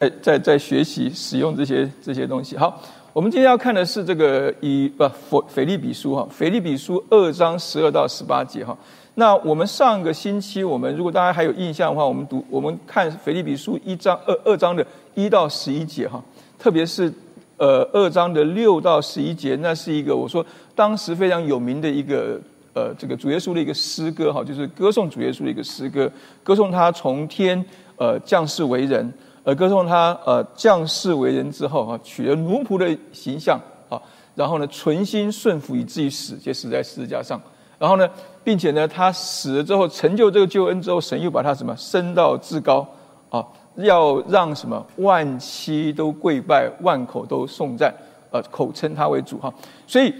在，在在学习使用这些这些东西。好，我们今天要看的是这个以不腓腓利比书哈，腓利比书二章十二到十八节哈。那我们上个星期，我们如果大家还有印象的话，我们读我们看腓利比书一章二二章的一到十一节哈，特别是呃二章的六到十一节，那是一个我说当时非常有名的一个呃这个主耶稣的一个诗歌哈，就是歌颂主耶稣的一个诗歌，歌颂他从天呃降世为人。而，歌颂他呃降世为人之后啊，取了奴仆的形象啊，然后呢，存心顺服以至于死，就死在十字架上。然后呢，并且呢，他死了之后，成就这个救恩之后，神又把他什么升到至高啊，要让什么万妻都跪拜，万口都颂赞，呃，口称他为主哈。所以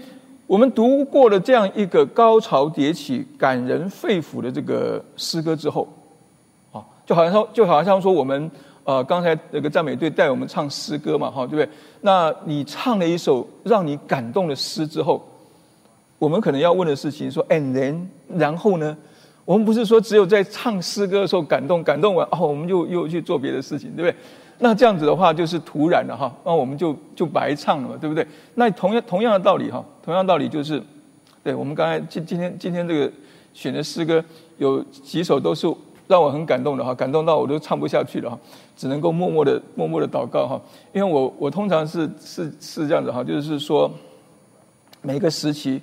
我们读过了这样一个高潮迭起、感人肺腑的这个诗歌之后，啊，就好像说，就好像说我们。呃，刚才那个赞美队带我们唱诗歌嘛，哈，对不对？那你唱了一首让你感动的诗之后，我们可能要问的事情说，and then，然后呢？我们不是说只有在唱诗歌的时候感动，感动完哦，我们就又去做别的事情，对不对？那这样子的话就是突然了哈，那我们就就白唱了嘛，对不对？那同样同样的道理哈，同样道理就是，对我们刚才今今天今天这个选的诗歌有几首都是。让我很感动的哈，感动到我都唱不下去了哈，只能够默默的默默的祷告哈。因为我我通常是是是这样子哈，就是说每个时期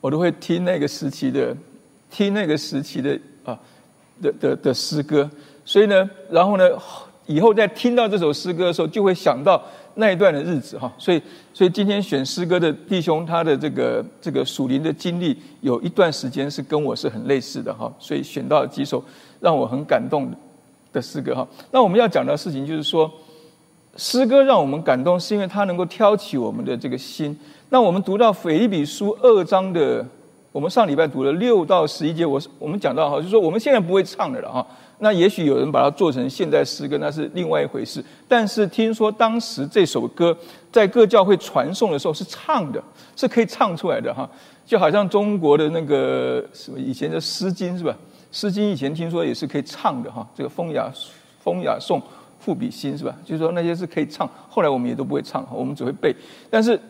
我都会听那个时期的听那个时期的啊的的的诗歌，所以呢，然后呢，以后在听到这首诗歌的时候，就会想到那一段的日子哈。所以所以今天选诗歌的弟兄，他的这个这个属灵的经历，有一段时间是跟我是很类似的哈，所以选到了几首。让我很感动的诗歌哈，那我们要讲的事情就是说，诗歌让我们感动，是因为它能够挑起我们的这个心。那我们读到腓立比书二章的，我们上礼拜读了六到十一节，我我们讲到哈，就是说我们现在不会唱的了哈。那也许有人把它做成现代诗歌，那是另外一回事。但是听说当时这首歌在各教会传颂的时候是唱的，是可以唱出来的哈，就好像中国的那个什么以前的《诗经》是吧？《诗经》以前听说也是可以唱的哈，这个风雅风雅颂赋比兴是吧？就是说那些是可以唱，后来我们也都不会唱，我们只会背。但是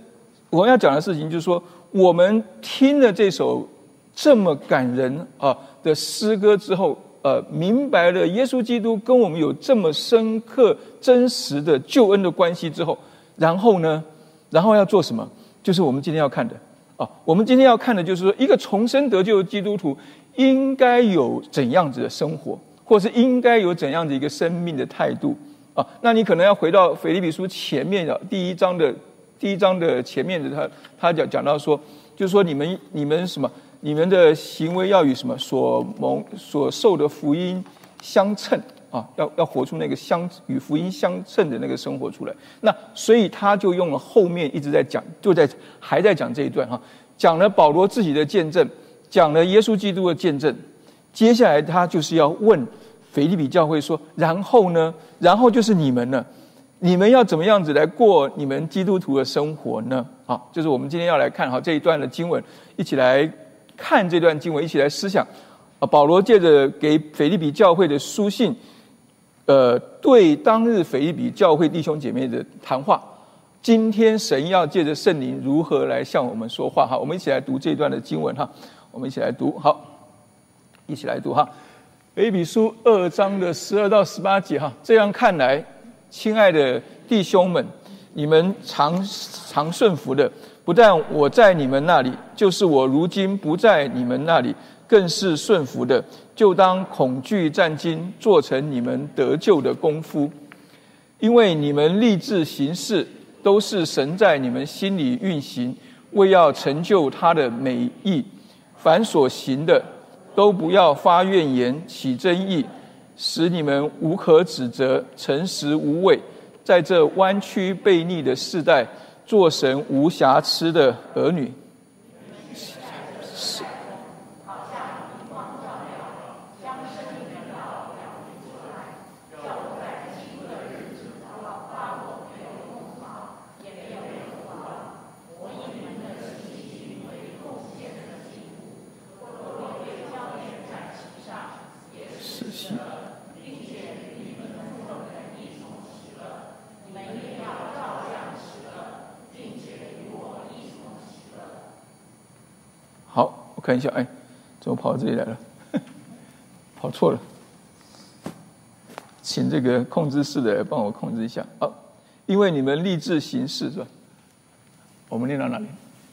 我要讲的事情就是说，我们听了这首这么感人啊的诗歌之后，呃，明白了耶稣基督跟我们有这么深刻真实的救恩的关系之后，然后呢，然后要做什么？就是我们今天要看的啊，我们今天要看的就是说，一个重生得救的基督徒。应该有怎样子的生活，或是应该有怎样的一个生命的态度啊？那你可能要回到腓立比书前面的第一章的第一章的前面的他他讲讲到说，就是说你们你们什么，你们的行为要与什么所蒙所受的福音相称啊？要要活出那个相与福音相称的那个生活出来。那所以他就用了后面一直在讲，就在还在讲这一段哈，讲了保罗自己的见证。讲了耶稣基督的见证，接下来他就是要问腓利比教会说：“然后呢？然后就是你们呢？你们要怎么样子来过你们基督徒的生活呢？”好，就是我们今天要来看好这一段的经文，一起来看这段经文，一起来思想啊。保罗借着给腓利比教会的书信，呃，对当日腓利比教会弟兄姐妹的谈话。今天神要借着圣灵如何来向我们说话？哈，我们一起来读这段的经文哈。我们一起来读，好，一起来读哈，《腓比书》二章的十二到十八节哈。这样看来，亲爱的弟兄们，你们常常顺服的，不但我在你们那里，就是我如今不在你们那里，更是顺服的。就当恐惧战惊，做成你们得救的功夫，因为你们立志行事，都是神在你们心里运行，为要成就他的美意。凡所行的，都不要发怨言、起争议，使你们无可指责、诚实无畏，在这弯曲悖逆的世代，做神无瑕疵的儿女。看一下，哎，怎么跑到这里来了？跑错了，请这个控制室的帮我控制一下。好，因为你们立志行事是吧？我们念到哪里？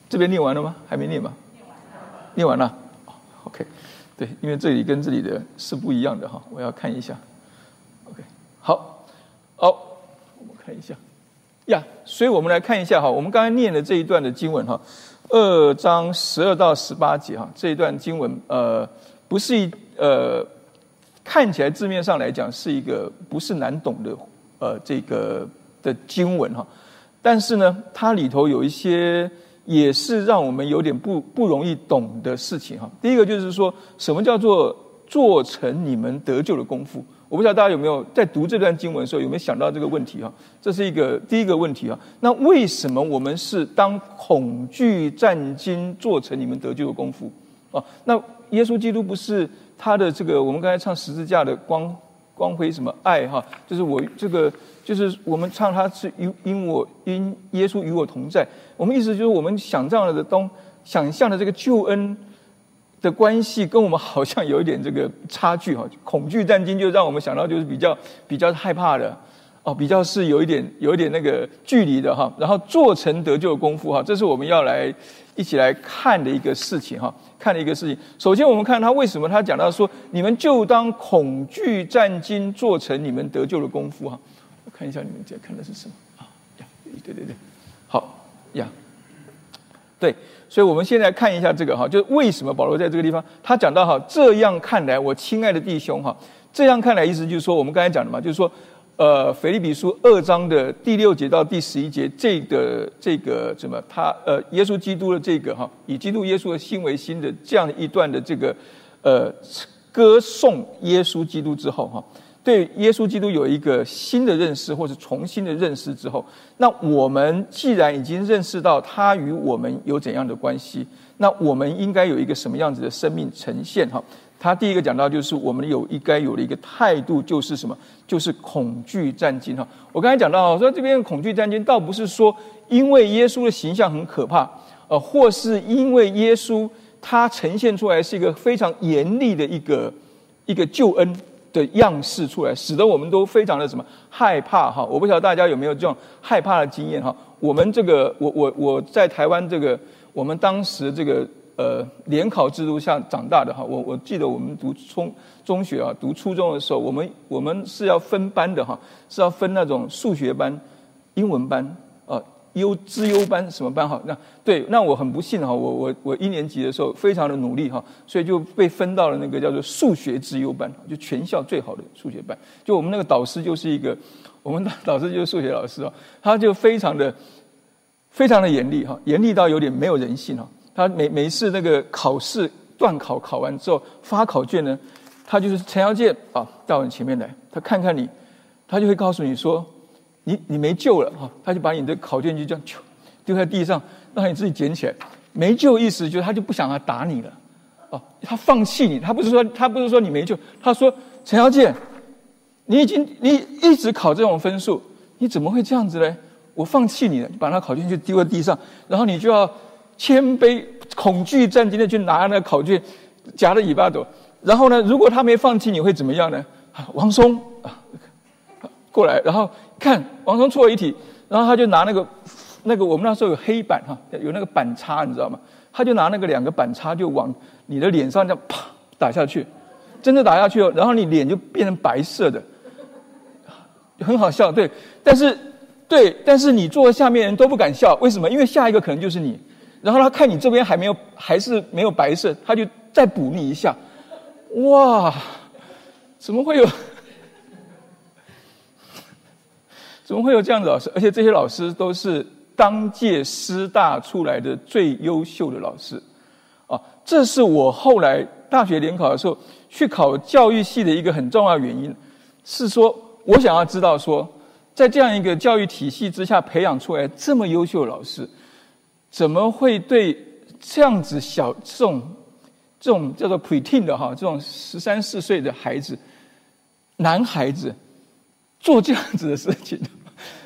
这边念完了吗？还没念吧？念完了。OK，对，因为这里跟这里的是不一样的哈，我要看一下。OK，好，好，我们看一下。呀，所以我们来看一下哈，我们刚才念的这一段的经文哈，二章十二到十八节哈，这一段经文呃，不是一呃，看起来字面上来讲是一个不是难懂的呃这个的经文哈，但是呢，它里头有一些也是让我们有点不不容易懂的事情哈。第一个就是说什么叫做做成你们得救的功夫。我不知道大家有没有在读这段经文的时候有没有想到这个问题哈？这是一个第一个问题哈。那为什么我们是当恐惧战惊做成你们得救的功夫啊？那耶稣基督不是他的这个我们刚才唱十字架的光光辉什么爱哈？就是我这个就是我们唱他是因因我因耶稣与我同在。我们意思就是我们想象的东想象的这个救恩。的关系跟我们好像有一点这个差距哈，恐惧战惊就让我们想到就是比较比较害怕的哦，比较是有一点有一点那个距离的哈，然后做成得救的功夫哈，这是我们要来一起来看的一个事情哈，看的一个事情。首先我们看他为什么他讲到说，你们就当恐惧战惊做成你们得救的功夫哈，我看一下你们在看的是什么啊？呀，对对对，好呀，对。所以，我们现在看一下这个哈，就是为什么保罗在这个地方，他讲到哈，这样看来，我亲爱的弟兄哈，这样看来，意思就是说，我们刚才讲的嘛，就是说，呃，腓立比书二章的第六节到第十一节，这个这个什么，他呃，耶稣基督的这个哈，以基督耶稣的心为心的这样一段的这个呃歌颂耶稣基督之后哈。对耶稣基督有一个新的认识，或是重新的认识之后，那我们既然已经认识到他与我们有怎样的关系，那我们应该有一个什么样子的生命呈现？哈，他第一个讲到就是我们有应该有的一个态度，就是什么？就是恐惧战惊。哈，我刚才讲到，说这边恐惧战惊，倒不是说因为耶稣的形象很可怕，呃，或是因为耶稣他呈现出来是一个非常严厉的一个一个救恩。的样式出来，使得我们都非常的什么害怕哈？我不晓得大家有没有这种害怕的经验哈？我们这个，我我我在台湾这个，我们当时这个呃联考制度下长大的哈。我我记得我们读中中学啊，读初中的时候，我们我们是要分班的哈，是要分那种数学班、英文班。优资优班什么班哈？那对，那我很不幸哈，我我我一年级的时候非常的努力哈，所以就被分到了那个叫做数学资优班，就全校最好的数学班。就我们那个导师就是一个，我们的导师就是数学老师啊，他就非常的非常的严厉哈，严厉到有点没有人性哈。他每每一次那个考试段考考完之后发考卷呢，他就是陈耀健啊到你前面来，他看看你，他就会告诉你说。你你没救了哈，他就把你的考卷就这样丢在地上，让你自己捡起来。没救意思就是他就不想来打你了，哦，他放弃你。他不是说他不是说你没救，他说陈小健，你已经你一直考这种分数，你怎么会这样子呢？我放弃你了，把那考卷就丢在地上，然后你就要谦卑、恐惧战惊的去拿那个考卷，夹着尾巴走。然后呢，如果他没放弃，你会怎么样呢？王松啊，过来，然后。看王松错了一题，然后他就拿那个那个我们那时候有黑板哈，有那个板擦你知道吗？他就拿那个两个板擦就往你的脸上这样啪打下去，真的打下去哦，然后你脸就变成白色的，很好笑对，但是对，但是你坐下面人都不敢笑，为什么？因为下一个可能就是你，然后他看你这边还没有还是没有白色，他就再补你一下，哇，怎么会有？怎么会有这样的老师？而且这些老师都是当届师大出来的最优秀的老师，啊，这是我后来大学联考的时候去考教育系的一个很重要原因，是说我想要知道说，在这样一个教育体系之下培养出来这么优秀的老师，怎么会对这样子小这种这种叫做 preteen 的哈，这种十三四岁的孩子，男孩子做这样子的事情？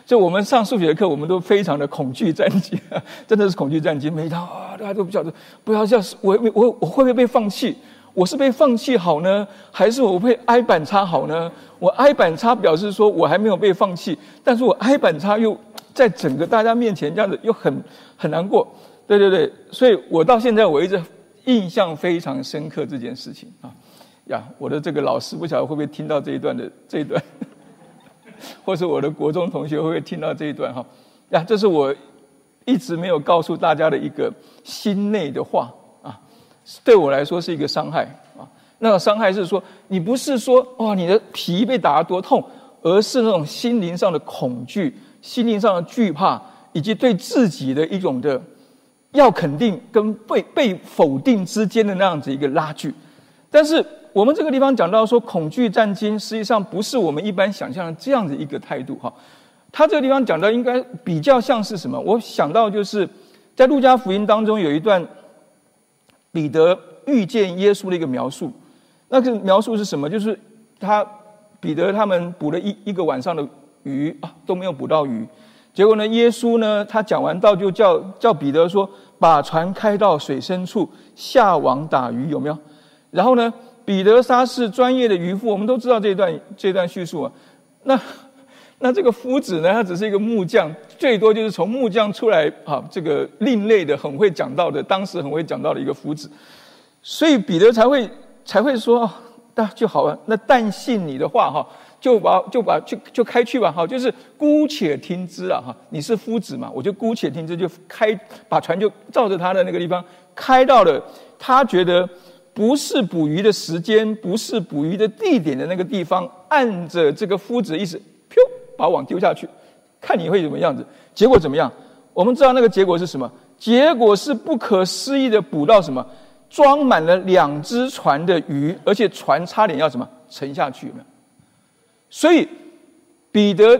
所以我们上数学课，我们都非常的恐惧战惊，真的是恐惧战惊。每一堂啊，大家都不晓得，不要这样，我我我会不会被放弃？我是被放弃好呢，还是我被挨板擦好呢？我挨板擦表示说我还没有被放弃，但是我挨板擦又在整个大家面前这样子又很很难过。对对对，所以我到现在我一直印象非常深刻这件事情啊呀，我的这个老师不晓得会不会听到这一段的这一段，或是我的国中同学会会听到这一段哈呀？这是我一直没有告诉大家的一个心内的话啊。对我来说是一个伤害啊！那个伤害是说，你不是说哇，你的皮被打得多痛，而是那种心灵上的恐惧、心灵上的惧怕，以及对自己的一种的要肯定跟被被否定之间的那样子一个拉锯。但是我们这个地方讲到说，恐惧战惊，实际上不是我们一般想象的这样的一个态度哈。他这个地方讲到，应该比较像是什么？我想到就是在路加福音当中有一段。彼得遇见耶稣的一个描述，那个描述是什么？就是他彼得他们捕了一一个晚上的鱼啊，都没有捕到鱼。结果呢，耶稣呢，他讲完道就叫叫彼得说，把船开到水深处下网打鱼，有没有？然后呢，彼得沙是专业的渔夫，我们都知道这段这段叙述啊。那那这个夫子呢，他只是一个木匠。最多就是从木匠出来啊，这个另类的、很会讲道的，当时很会讲道的一个夫子，所以彼得才会才会说，那就好了。那但信你的话哈，就把就把就就开去吧哈，就是姑且听之啊哈。你是夫子嘛，我就姑且听之，就开把船就照着他的那个地方开到了他觉得不是捕鱼的时间，不是捕鱼的地点的那个地方，按着这个夫子的意思，噗，把网丢下去。看你会怎么样子，结果怎么样？我们知道那个结果是什么？结果是不可思议的捕到什么？装满了两只船的鱼，而且船差点要什么沉下去，有没有？所以彼得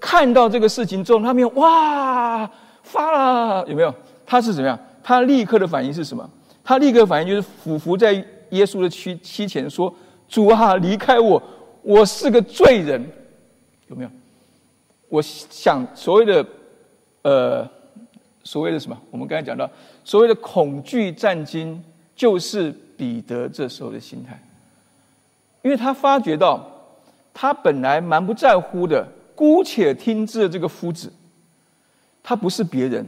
看到这个事情之后，他没有哇发了，有没有？他是怎么样？他立刻的反应是什么？他立刻反应就是俯伏在耶稣的膝膝前说：“主啊，离开我，我是个罪人。”有没有？我想，所谓的，呃，所谓的什么？我们刚才讲到，所谓的恐惧战惊，就是彼得这时候的心态，因为他发觉到，他本来蛮不在乎的，姑且听之的这个夫子，他不是别人，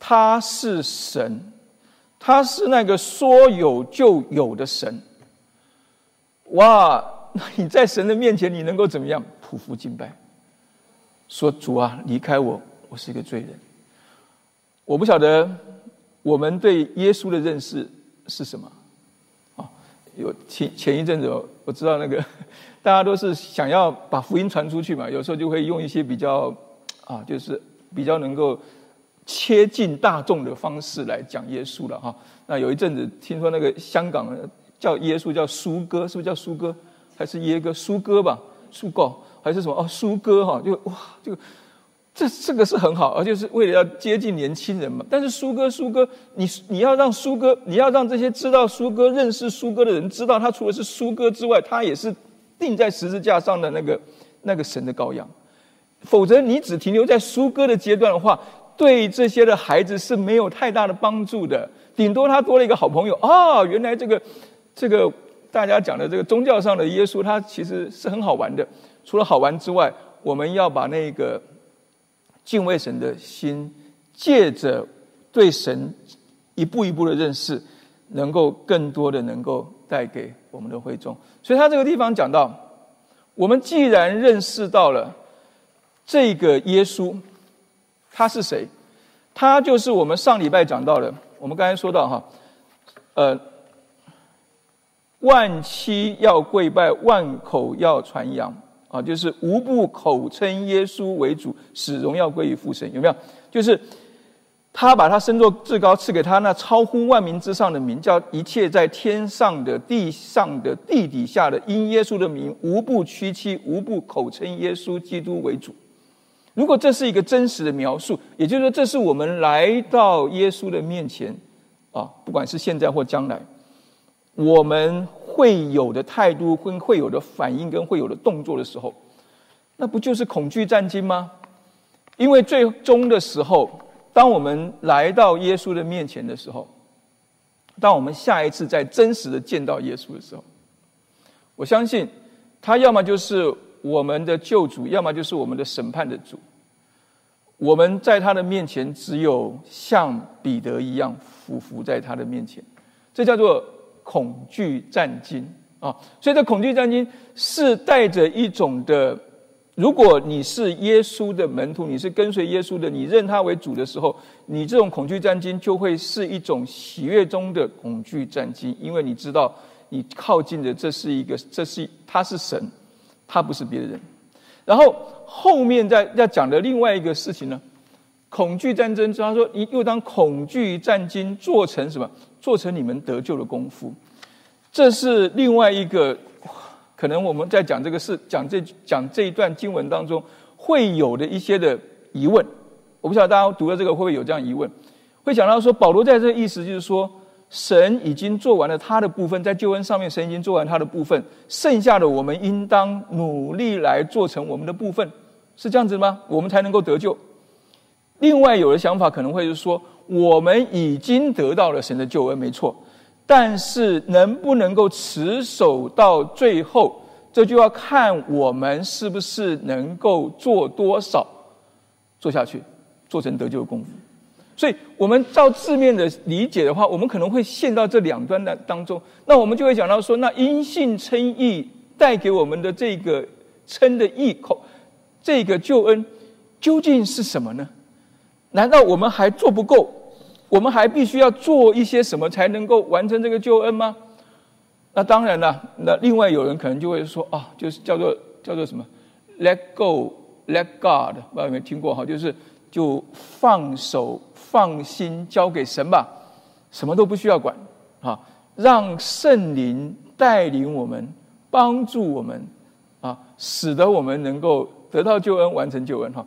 他是神，他是那个说有就有的神。哇，那你在神的面前，你能够怎么样？匍匐敬拜。说主啊，离开我，我是一个罪人。我不晓得我们对耶稣的认识是什么。啊，有前前一阵子我知道那个 大家都是想要把福音传出去嘛，有时候就会用一些比较啊，就是比较能够切近大众的方式来讲耶稣了哈。那有一阵子听说那个香港叫耶稣叫苏哥，是不是叫苏哥？还是耶哥？苏哥吧，苏哥。还是什么哦，苏哥哈，就哇，就这这个是很好，而且是为了要接近年轻人嘛。但是苏哥，苏哥，你你要让苏哥，你要让这些知道苏哥、认识苏哥的人知道，他除了是苏哥之外，他也是钉在十字架上的那个那个神的羔羊。否则，你只停留在苏哥的阶段的话，对这些的孩子是没有太大的帮助的。顶多他多了一个好朋友啊，原来这个这个大家讲的这个宗教上的耶稣，他其实是很好玩的。除了好玩之外，我们要把那个敬畏神的心，借着对神一步一步的认识，能够更多的能够带给我们的会众。所以他这个地方讲到，我们既然认识到了这个耶稣，他是谁？他就是我们上礼拜讲到的。我们刚才说到哈，呃，万妻要跪拜，万口要传扬。啊，就是无不口称耶稣为主，使荣耀归于父神，有没有？就是他把他升作至高，赐给他那超乎万民之上的名，叫一切在天上的、地上的、地底下的，因耶稣的名，无不屈膝，无不口称耶稣基督为主。如果这是一个真实的描述，也就是说，这是我们来到耶稣的面前啊，不管是现在或将来，我们。会有的态度，会会有的反应，跟会有的动作的时候，那不就是恐惧战惊吗？因为最终的时候，当我们来到耶稣的面前的时候，当我们下一次在真实的见到耶稣的时候，我相信他要么就是我们的救主，要么就是我们的审判的主。我们在他的面前，只有像彼得一样俯伏在他的面前，这叫做恐惧战惊啊！所以，这恐惧战惊是带着一种的。如果你是耶稣的门徒，你是跟随耶稣的，你认他为主的时候，你这种恐惧战惊就会是一种喜悦中的恐惧战惊，因为你知道你靠近的这是一个，这是他是神，他不是别人。然后后面再要讲的另外一个事情呢，恐惧战争，他说你又当恐惧战争做成什么？做成你们得救的功夫，这是另外一个。可能我们在讲这个事，讲这讲这一段经文当中会有的一些的疑问，我不晓得大家读了这个会不会有这样疑问？会想到说，保罗在这个意思就是说，神已经做完了他的部分，在救恩上面，神已经做完他的部分，剩下的我们应当努力来做成我们的部分，是这样子吗？我们才能够得救。另外有的想法可能会是说，我们已经得到了神的救恩，没错。但是能不能够持守到最后，这就要看我们是不是能够做多少，做下去，做成得救的功夫。所以，我们照字面的理解的话，我们可能会陷到这两端的当中。那我们就会讲到说，那因信称义带给我们的这个称的义口，这个救恩究竟是什么呢？难道我们还做不够？我们还必须要做一些什么才能够完成这个救恩吗？那当然了。那另外有人可能就会说啊，就是叫做叫做什么，Let go, Let God，不知道有没有听过哈？就是就放手、放心交给神吧，什么都不需要管啊，让圣灵带领我们，帮助我们啊，使得我们能够得到救恩，完成救恩哈。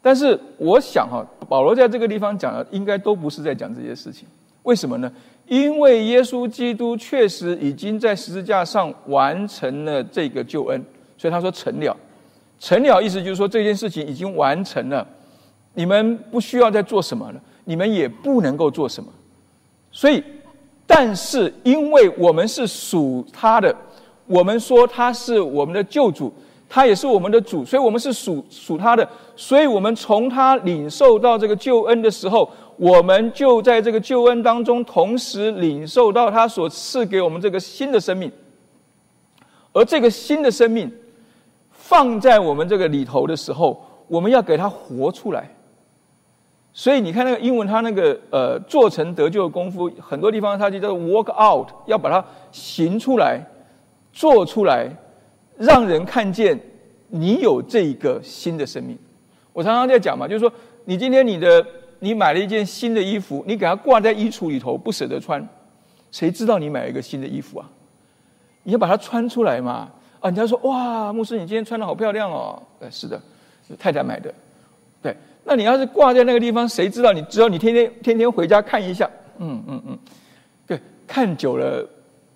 但是我想哈，保罗在这个地方讲的应该都不是在讲这些事情。为什么呢？因为耶稣基督确实已经在十字架上完成了这个救恩，所以他说成了。成了意思就是说这件事情已经完成了，你们不需要再做什么了，你们也不能够做什么。所以，但是因为我们是属他的，我们说他是我们的救主。他也是我们的主，所以我们是属属他的，所以我们从他领受到这个救恩的时候，我们就在这个救恩当中，同时领受到他所赐给我们这个新的生命。而这个新的生命放在我们这个里头的时候，我们要给他活出来。所以你看那个英文，他那个呃做成得救的功夫，很多地方他就叫做 work out，要把它行出来，做出来。让人看见你有这一个新的生命。我常常在讲嘛，就是说，你今天你的你买了一件新的衣服，你给它挂在衣橱里头，不舍得穿，谁知道你买了一个新的衣服啊？你要把它穿出来嘛？啊，人家说哇，牧师，你今天穿的好漂亮哦。呃，是的，太太买的。对，那你要是挂在那个地方，谁知道你？只要你天天天天回家看一下，嗯嗯嗯，对，看久了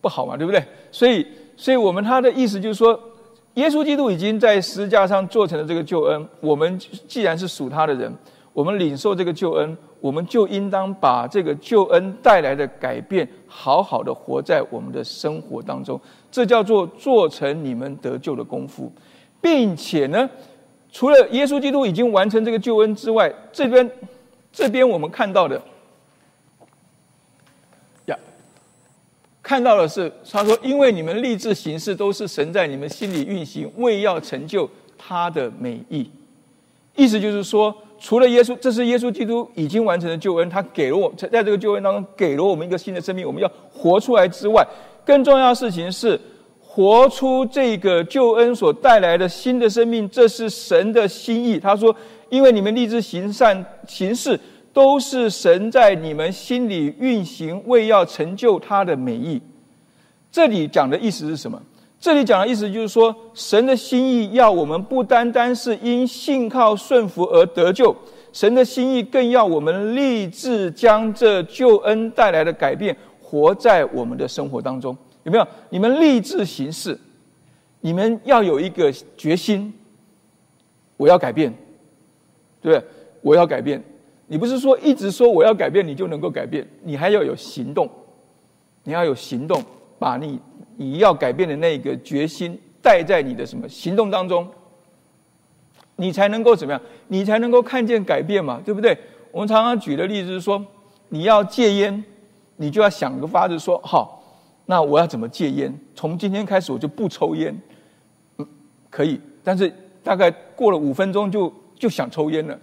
不好嘛，对不对？所以，所以我们他的意思就是说。耶稣基督已经在十字架上做成了这个救恩。我们既然是属他的人，我们领受这个救恩，我们就应当把这个救恩带来的改变，好好的活在我们的生活当中。这叫做做成你们得救的功夫，并且呢，除了耶稣基督已经完成这个救恩之外，这边这边我们看到的呀。看到的是，他说：“因为你们立志行事，都是神在你们心里运行，为要成就他的美意。”意思就是说，除了耶稣，这是耶稣基督已经完成的救恩，他给了我在，在这个救恩当中给了我们一个新的生命，我们要活出来之外，更重要的事情是活出这个救恩所带来的新的生命，这是神的心意。他说：“因为你们立志行善行事。”都是神在你们心里运行，为要成就他的美意。这里讲的意思是什么？这里讲的意思就是说，神的心意要我们不单单是因信靠顺服而得救，神的心意更要我们立志将这救恩带来的改变活在我们的生活当中。有没有？你们立志行事，你们要有一个决心，我要改变。对不对？我要改变，你不是说一直说我要改变，你就能够改变，你还要有行动，你要有行动，把你你要改变的那个决心带在你的什么行动当中，你才能够怎么样？你才能够看见改变嘛，对不对？我们常常举的例子是说，你要戒烟，你就要想个法子说好，那我要怎么戒烟？从今天开始我就不抽烟，嗯，可以，但是大概过了五分钟就就想抽烟了，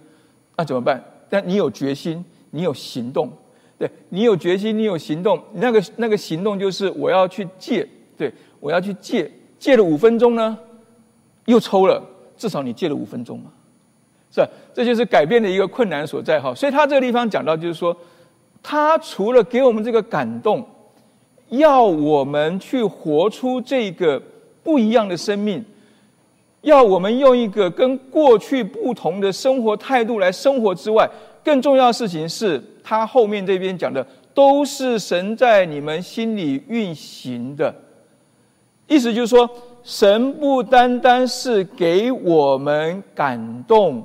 那怎么办？但你有决心，你有行动，对你有决心，你有行动，那个那个行动就是我要去戒，对我要去戒，戒了五分钟呢，又抽了，至少你戒了五分钟嘛，是吧？这就是改变的一个困难所在哈。所以他这个地方讲到，就是说，他除了给我们这个感动。要我们去活出这个不一样的生命，要我们用一个跟过去不同的生活态度来生活之外，更重要的事情是他后面这边讲的，都是神在你们心里运行的。意思就是说，神不单单是给我们感动，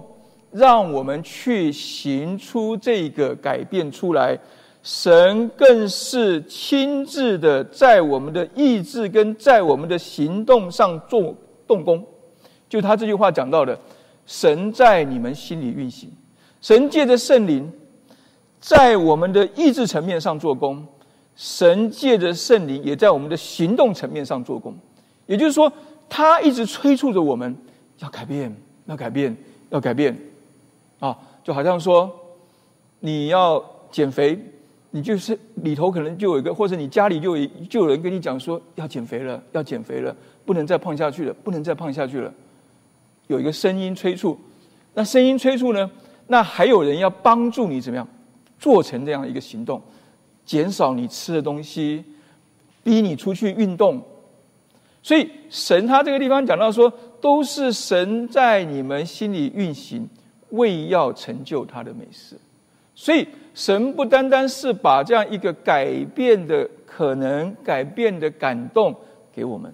让我们去行出这个改变出来。神更是亲自的在我们的意志跟在我们的行动上做动工，就他这句话讲到的，神在你们心里运行，神借着圣灵在我们的意志层面上做工，神借着圣灵也在我们的行动层面上做工，也就是说，他一直催促着我们要改变，要改变，要改变，啊，就好像说你要减肥。你就是里头可能就有一个，或者你家里就有就有人跟你讲说要减肥了，要减肥了，不能再胖下去了，不能再胖下去了。有一个声音催促，那声音催促呢？那还有人要帮助你怎么样做成这样一个行动，减少你吃的东西，逼你出去运动。所以神他这个地方讲到说，都是神在你们心里运行，为要成就他的美事。所以。神不单单是把这样一个改变的可能、改变的感动给我们，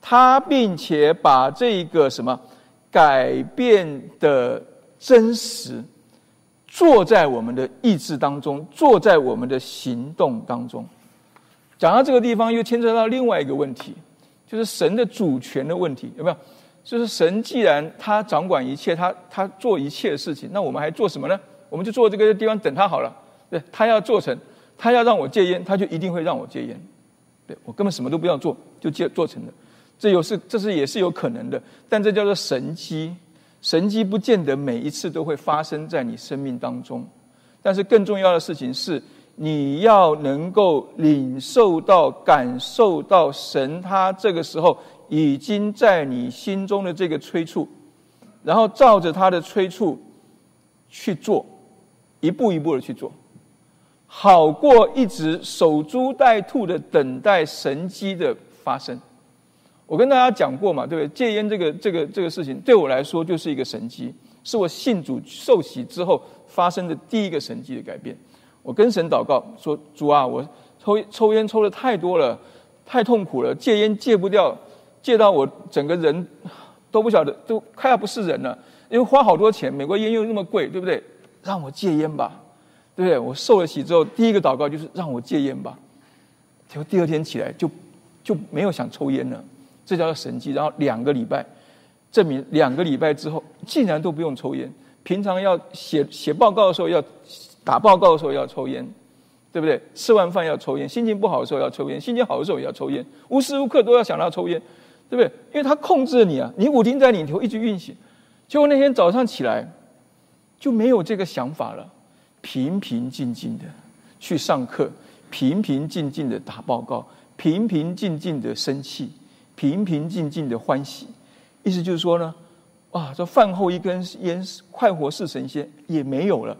他并且把这个什么改变的真实，做在我们的意志当中，做在我们的行动当中。讲到这个地方，又牵扯到另外一个问题，就是神的主权的问题，有没有？就是神既然他掌管一切，他他做一切事情，那我们还做什么呢？我们就坐这个地方等他好了。对他要做成，他要让我戒烟，他就一定会让我戒烟。对我根本什么都不要做，就戒做成了。这有是，这是也是有可能的。但这叫做神机，神机不见得每一次都会发生在你生命当中。但是更重要的事情是，你要能够领受到、感受到神他这个时候已经在你心中的这个催促，然后照着他的催促去做。一步一步的去做，好过一直守株待兔的等待神机的发生。我跟大家讲过嘛，对不对？戒烟这个这个这个事情，对我来说就是一个神机，是我信主受洗之后发生的第一个神机的改变。我跟神祷告说：“主啊，我抽抽烟抽的太多了，太痛苦了，戒烟戒不掉，戒到我整个人都不晓得，都快要不是人了。因为花好多钱，美国烟又那么贵，对不对？”让我戒烟吧，对不对？我受了洗之后，第一个祷告就是让我戒烟吧。结果第二天起来就就没有想抽烟了，这叫做神迹。然后两个礼拜，证明两个礼拜之后竟然都不用抽烟。平常要写写报告的时候要打报告的时候要抽烟，对不对？吃完饭要抽烟，心情不好的时候要抽烟，心情好的时候也要抽烟，无时无刻都要想到抽烟，对不对？因为他控制了你啊，你五丁在里头一直运行。结果那天早上起来。就没有这个想法了，平平静静的去上课，平平静静的打报告，平平静静的生气，平平静静的欢喜。意思就是说呢，哇，这饭后一根烟，快活似神仙也没有了。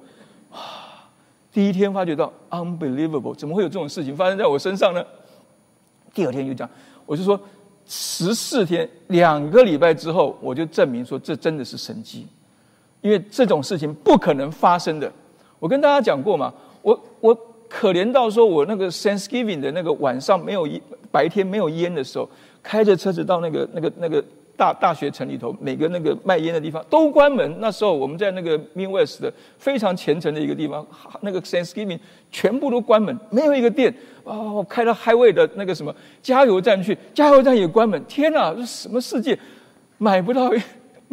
啊，第一天发觉到 unbelievable，怎么会有这种事情发生在我身上呢？第二天就讲，我就说十四天，两个礼拜之后，我就证明说这真的是神迹。因为这种事情不可能发生的，我跟大家讲过嘛，我我可怜到说，我那个 Thanksgiving 的那个晚上没有烟，白天没有烟的时候，开着车子到那个那个那个大大学城里头，每个那个卖烟的地方都关门。那时候我们在那个 Min West 的非常虔诚的一个地方，那个 Thanksgiving 全部都关门，没有一个店。哦，开到 Highway 的那个什么加油站去，加油站也关门。天哪，这什么世界？买不到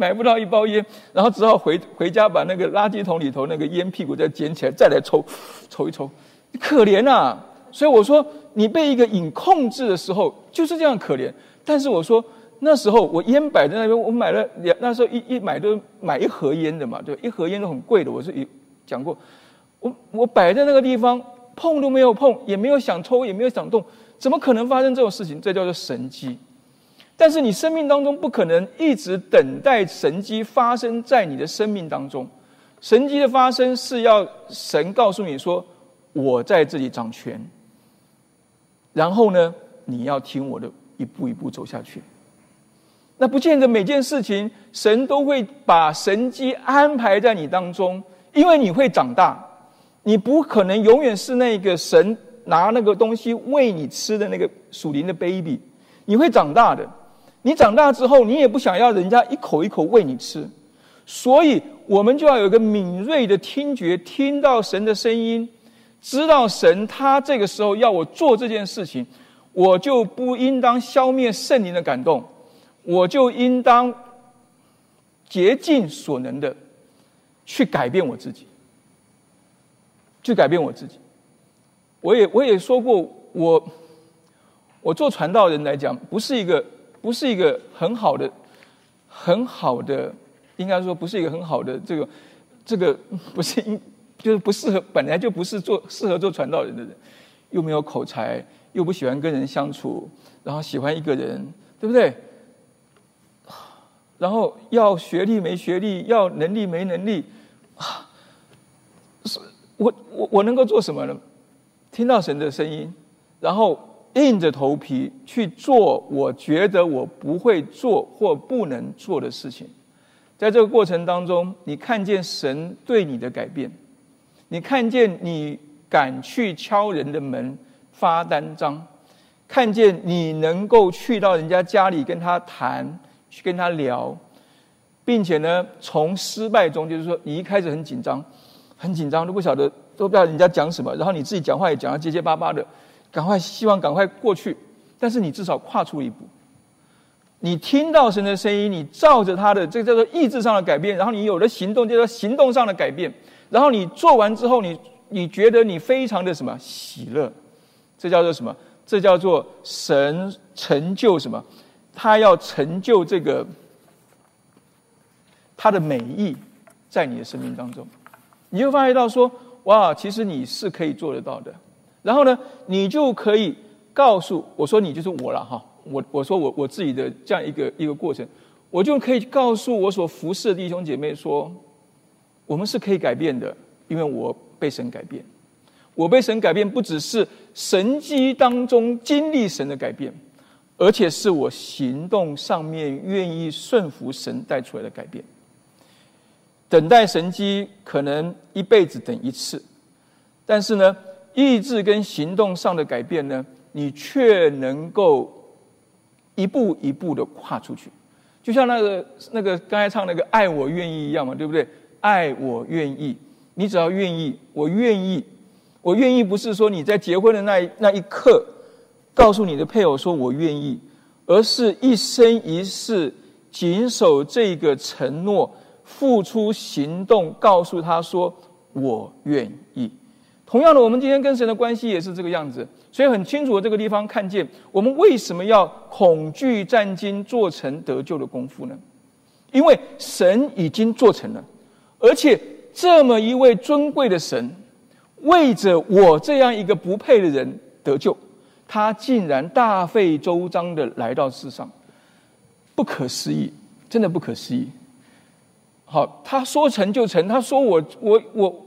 买不到一包烟，然后只好回回家把那个垃圾桶里头那个烟屁股再捡起来，再来抽抽一抽。可怜呐！所以我说，你被一个瘾控制的时候，就是这样可怜。但是我说。那时候我烟摆在那边，我买了两，那时候一一买都买一盒烟的嘛，对，一盒烟都很贵的。我是讲过，我我摆在那个地方，碰都没有碰，也没有想抽，也没有想动，怎么可能发生这种事情？这叫做神机。但是你生命当中不可能一直等待神机发生在你的生命当中，神机的发生是要神告诉你说我在这里掌权，然后呢，你要听我的一步一步走下去。那不见得每件事情神都会把神机安排在你当中，因为你会长大，你不可能永远是那个神拿那个东西喂你吃的那个属灵的 baby，你会长大的。你长大之后，你也不想要人家一口一口喂你吃，所以我们就要有一个敏锐的听觉，听到神的声音，知道神他这个时候要我做这件事情，我就不应当消灭圣灵的感动。我就应当竭尽所能的去改变我自己，去改变我自己。我也我也说过，我我做传道人来讲，不是一个不是一个很好的很好的，应该说不是一个很好的这个这个 不是应就是不适合本来就不是做适合做传道人的人，又没有口才，又不喜欢跟人相处，然后喜欢一个人，对不对？然后要学历没学历，要能力没能力，啊，是我我我能够做什么呢？听到神的声音，然后硬着头皮去做我觉得我不会做或不能做的事情。在这个过程当中，你看见神对你的改变，你看见你敢去敲人的门发单张，看见你能够去到人家家里跟他谈。去跟他聊，并且呢，从失败中，就是说，你一开始很紧张，很紧张，都不晓得，都不知道人家讲什么，然后你自己讲话也讲得结结巴巴的，赶快希望赶快过去，但是你至少跨出一步，你听到神的声音，你照着他的，这叫做意志上的改变，然后你有了行动，叫做行动上的改变，然后你做完之后，你你觉得你非常的什么喜乐，这叫做什么？这叫做神成就什么？他要成就这个他的美意，在你的生命当中，你会发现到说，哇，其实你是可以做得到的。然后呢，你就可以告诉我说，你就是我了哈。我我说我我自己的这样一个一个过程，我就可以告诉我所服侍的弟兄姐妹说，我们是可以改变的，因为我被神改变。我被神改变，不只是神机当中经历神的改变。而且是我行动上面愿意顺服神带出来的改变。等待神机可能一辈子等一次，但是呢，意志跟行动上的改变呢，你却能够一步一步的跨出去，就像那个那个刚才唱那个“爱我愿意”一样嘛，对不对？爱我愿意，你只要愿意，我愿意，我愿意，不是说你在结婚的那那一刻。告诉你的配偶说“我愿意”，而是一生一世谨守这个承诺，付出行动，告诉他说“我愿意”。同样的，我们今天跟神的关系也是这个样子，所以很清楚的这个地方看见，我们为什么要恐惧战经做成得救的功夫呢？因为神已经做成了，而且这么一位尊贵的神，为着我这样一个不配的人得救。他竟然大费周章的来到世上，不可思议，真的不可思议。好，他说成就成，他说我我我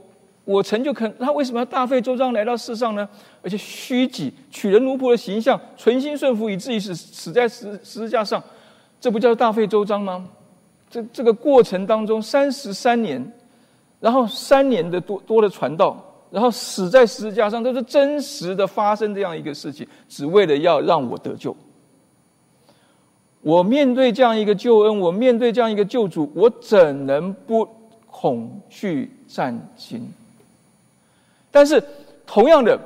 我成就肯，他为什么要大费周章来到世上呢？而且虚己，取人奴仆的形象，存心顺服，以至于死死在十十字架上，这不叫大费周章吗？这这个过程当中三十三年，然后三年的多多的传道。然后死在十字架上，都是真实的发生这样一个事情，只为了要让我得救。我面对这样一个救恩，我面对这样一个救主，我怎能不恐惧战惊？但是同样的，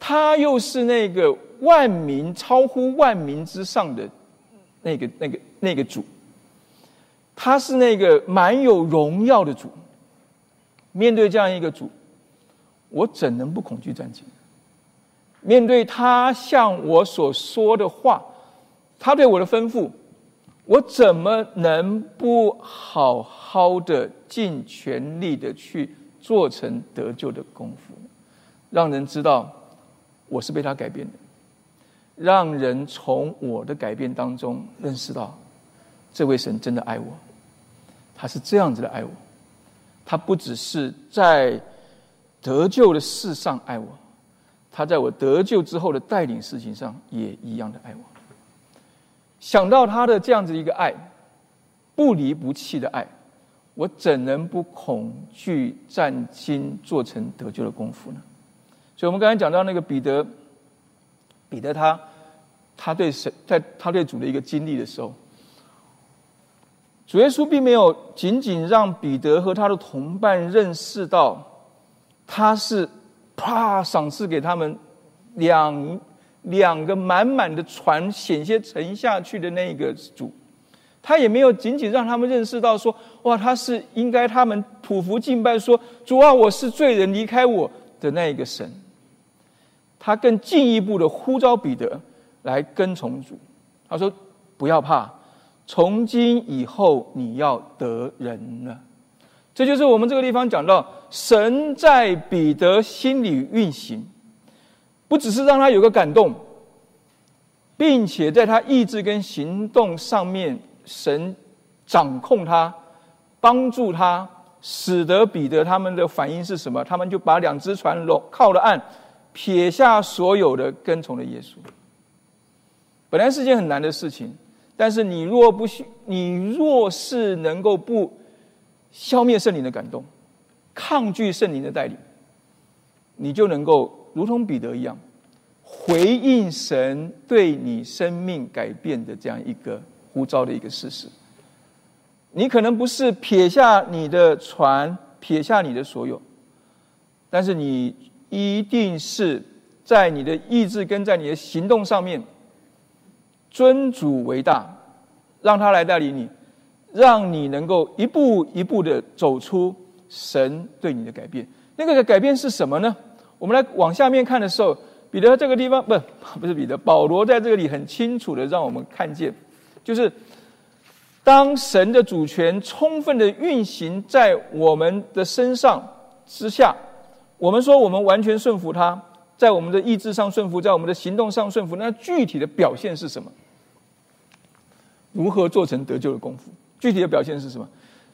他又是那个万民超乎万民之上的那个、那个、那个主，他是那个满有荣耀的主。面对这样一个主，我怎能不恐惧战惊？面对他向我所说的话，他对我的吩咐，我怎么能不好好的尽全力的去做成得救的功夫，让人知道我是被他改变的，让人从我的改变当中认识到，这位神真的爱我，他是这样子的爱我，他不只是在得救的事上爱我。他在我得救之后的带领事情上也一样的爱我。想到他的这样子一个爱，不离不弃的爱，我怎能不恐惧战兢，做成得救的功夫呢？所以，我们刚才讲到那个彼得，彼得他他对神，在他对主的一个经历的时候，主耶稣并没有仅仅让彼得和他的同伴认识到他是。啪！赏赐给他们两两个满满的船，险些沉下去的那个主，他也没有仅仅让他们认识到说，哇，他是应该他们匍匐敬拜说，主啊，我是罪人，离开我的那一个神。他更进一步的呼召彼得来跟从主。他说：“不要怕，从今以后你要得人了。”这就是我们这个地方讲到，神在彼得心里运行，不只是让他有个感动，并且在他意志跟行动上面，神掌控他，帮助他，使得彼得他们的反应是什么？他们就把两只船拢靠了岸，撇下所有的，跟从了耶稣。本来是件很难的事情，但是你若不，你若是能够不。消灭圣灵的感动，抗拒圣灵的带领，你就能够如同彼得一样，回应神对你生命改变的这样一个呼召的一个事实。你可能不是撇下你的船，撇下你的所有，但是你一定是在你的意志跟在你的行动上面，尊主为大，让他来带领你。让你能够一步一步的走出神对你的改变。那个改变是什么呢？我们来往下面看的时候，彼得这个地方不不是彼得，保罗在这里很清楚的让我们看见，就是当神的主权充分的运行在我们的身上之下，我们说我们完全顺服他，在我们的意志上顺服，在我们的行动上顺服，那具体的表现是什么？如何做成得救的功夫？具体的表现是什么？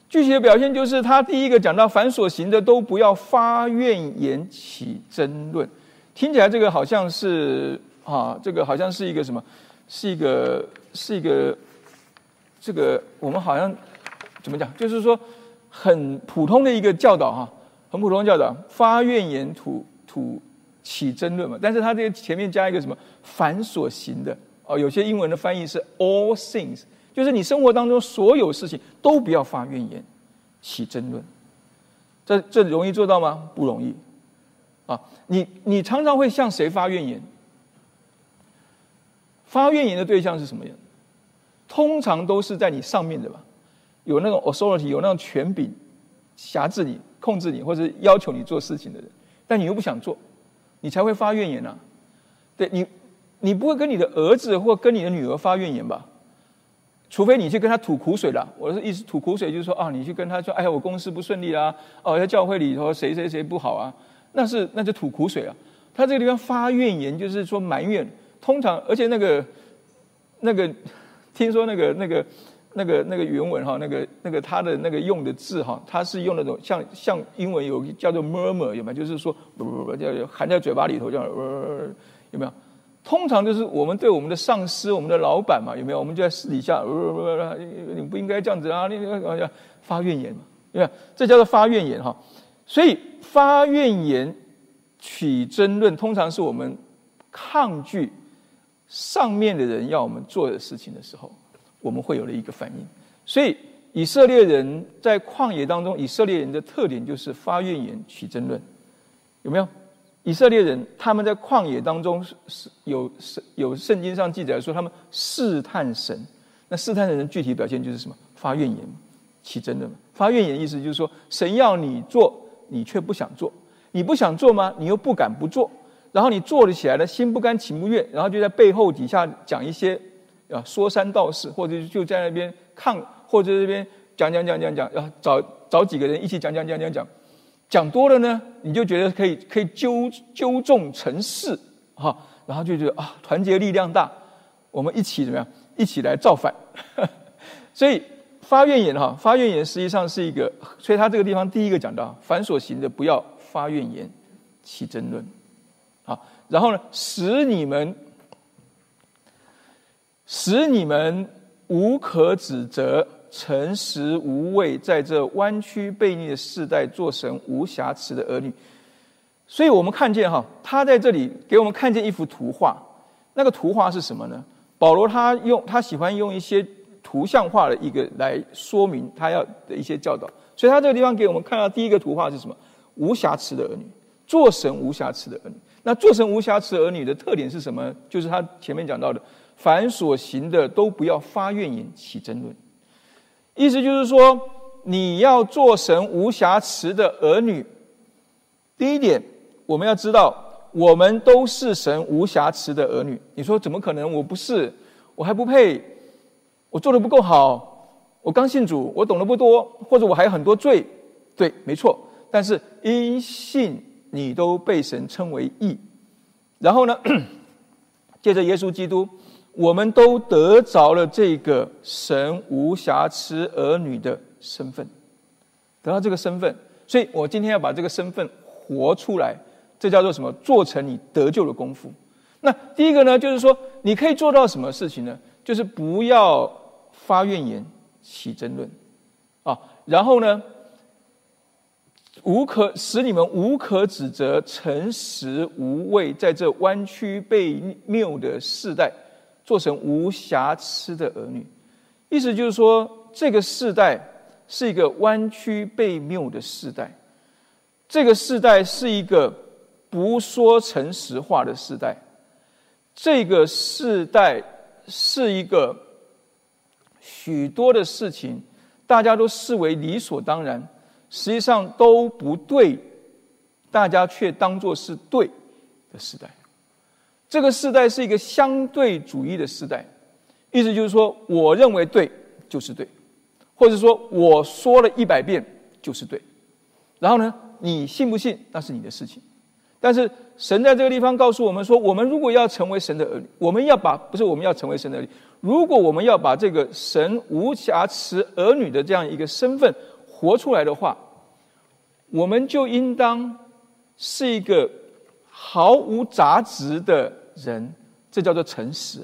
具体的表现就是他第一个讲到，凡所行的都不要发怨言起争论。听起来这个好像是啊，这个好像是一个什么？是一个是一个这个我们好像怎么讲？就是说很普通的一个教导哈，很普通的教导，发怨言吐吐起争论嘛。但是他这个前面加一个什么？凡所行的哦，有些英文的翻译是 all things。就是你生活当中所有事情都不要发怨言，起争论，这这容易做到吗？不容易，啊，你你常常会向谁发怨言？发怨言的对象是什么人？通常都是在你上面的吧，有那种 authority，有那种权柄，辖制你、控制你，或者要求你做事情的人，但你又不想做，你才会发怨言啊。对你，你不会跟你的儿子或跟你的女儿发怨言吧？除非你去跟他吐苦水了，我是意思吐苦水就是说啊，你去跟他说，哎呀，我公司不顺利啦，哦，在教会里头谁谁谁不好啊，那是那就吐苦水啊。他这个地方发怨言，就是说埋怨。通常，而且那个那个，听说那个那个那个那个原文哈，那个那个他的那个用的字哈，他是用那种像像英文有叫做 murmur 有没有？就是说不不不，叫含在嘴巴里头叫有没有？通常就是我们对我们的上司、我们的老板嘛，有没有？我们就在私底下，呃你不应该这样子啊！你你发怨言嘛，对吧？这叫做发怨言哈。所以发怨言、起争论，通常是我们抗拒上面的人要我们做的事情的时候，我们会有的一个反应。所以以色列人在旷野当中，以色列人的特点就是发怨言、起争论，有没有？以色列人他们在旷野当中是有圣有圣经上记载说他们试探神，那试探神的具体表现就是什么？发怨言、起争论。发怨言意思就是说，神要你做，你却不想做；你不想做吗？你又不敢不做。然后你做了起来了，心不甘情不愿，然后就在背后底下讲一些啊说三道四，或者就在那边抗，或者这边讲讲讲讲讲，要找找几个人一起讲讲讲讲讲，讲多了呢，你就觉得可以可以纠纠众成事哈，然后就觉得啊团结力量大，我们一起怎么样？一起来造反。所以发怨言哈，发怨言实际上是一个，所以他这个地方第一个讲到，凡所行的不要发怨言，起争论。啊然后呢，使你们，使你们无可指责，诚实无畏，在这弯曲悖逆的世代，做神无瑕疵的儿女。所以我们看见哈，他在这里给我们看见一幅图画。那个图画是什么呢？保罗他用他喜欢用一些图像化的一个来说明他要的一些教导。所以他这个地方给我们看到第一个图画是什么？无瑕疵的儿女，做神无瑕疵的儿女。那做神无瑕疵儿女的特点是什么？就是他前面讲到的，凡所行的都不要发怨言起争论。意思就是说，你要做神无瑕疵的儿女。第一点，我们要知道，我们都是神无瑕疵的儿女。你说怎么可能？我不是，我还不配，我做的不够好，我刚信主，我懂得不多，或者我还有很多罪。对，没错。但是因信。你都被神称为义，然后呢？借着耶稣基督，我们都得着了这个神无瑕疵儿女的身份，得到这个身份，所以我今天要把这个身份活出来，这叫做什么？做成你得救的功夫。那第一个呢，就是说你可以做到什么事情呢？就是不要发怨言、起争论啊，然后呢？无可使你们无可指责，诚实无畏，在这弯曲被谬的世代，做成无瑕疵的儿女。意思就是说，这个世代是一个弯曲被谬的世代，这个世代是一个不说诚实话的世代，这个世代是一个许多的事情大家都视为理所当然。实际上都不对，大家却当作是对的时代。这个时代是一个相对主义的时代，意思就是说，我认为对就是对，或者说我说了一百遍就是对。然后呢，你信不信那是你的事情。但是神在这个地方告诉我们说，我们如果要成为神的儿女，我们要把不是我们要成为神的儿女，如果我们要把这个神无瑕疵儿女的这样一个身份。活出来的话，我们就应当是一个毫无杂质的人，这叫做诚实。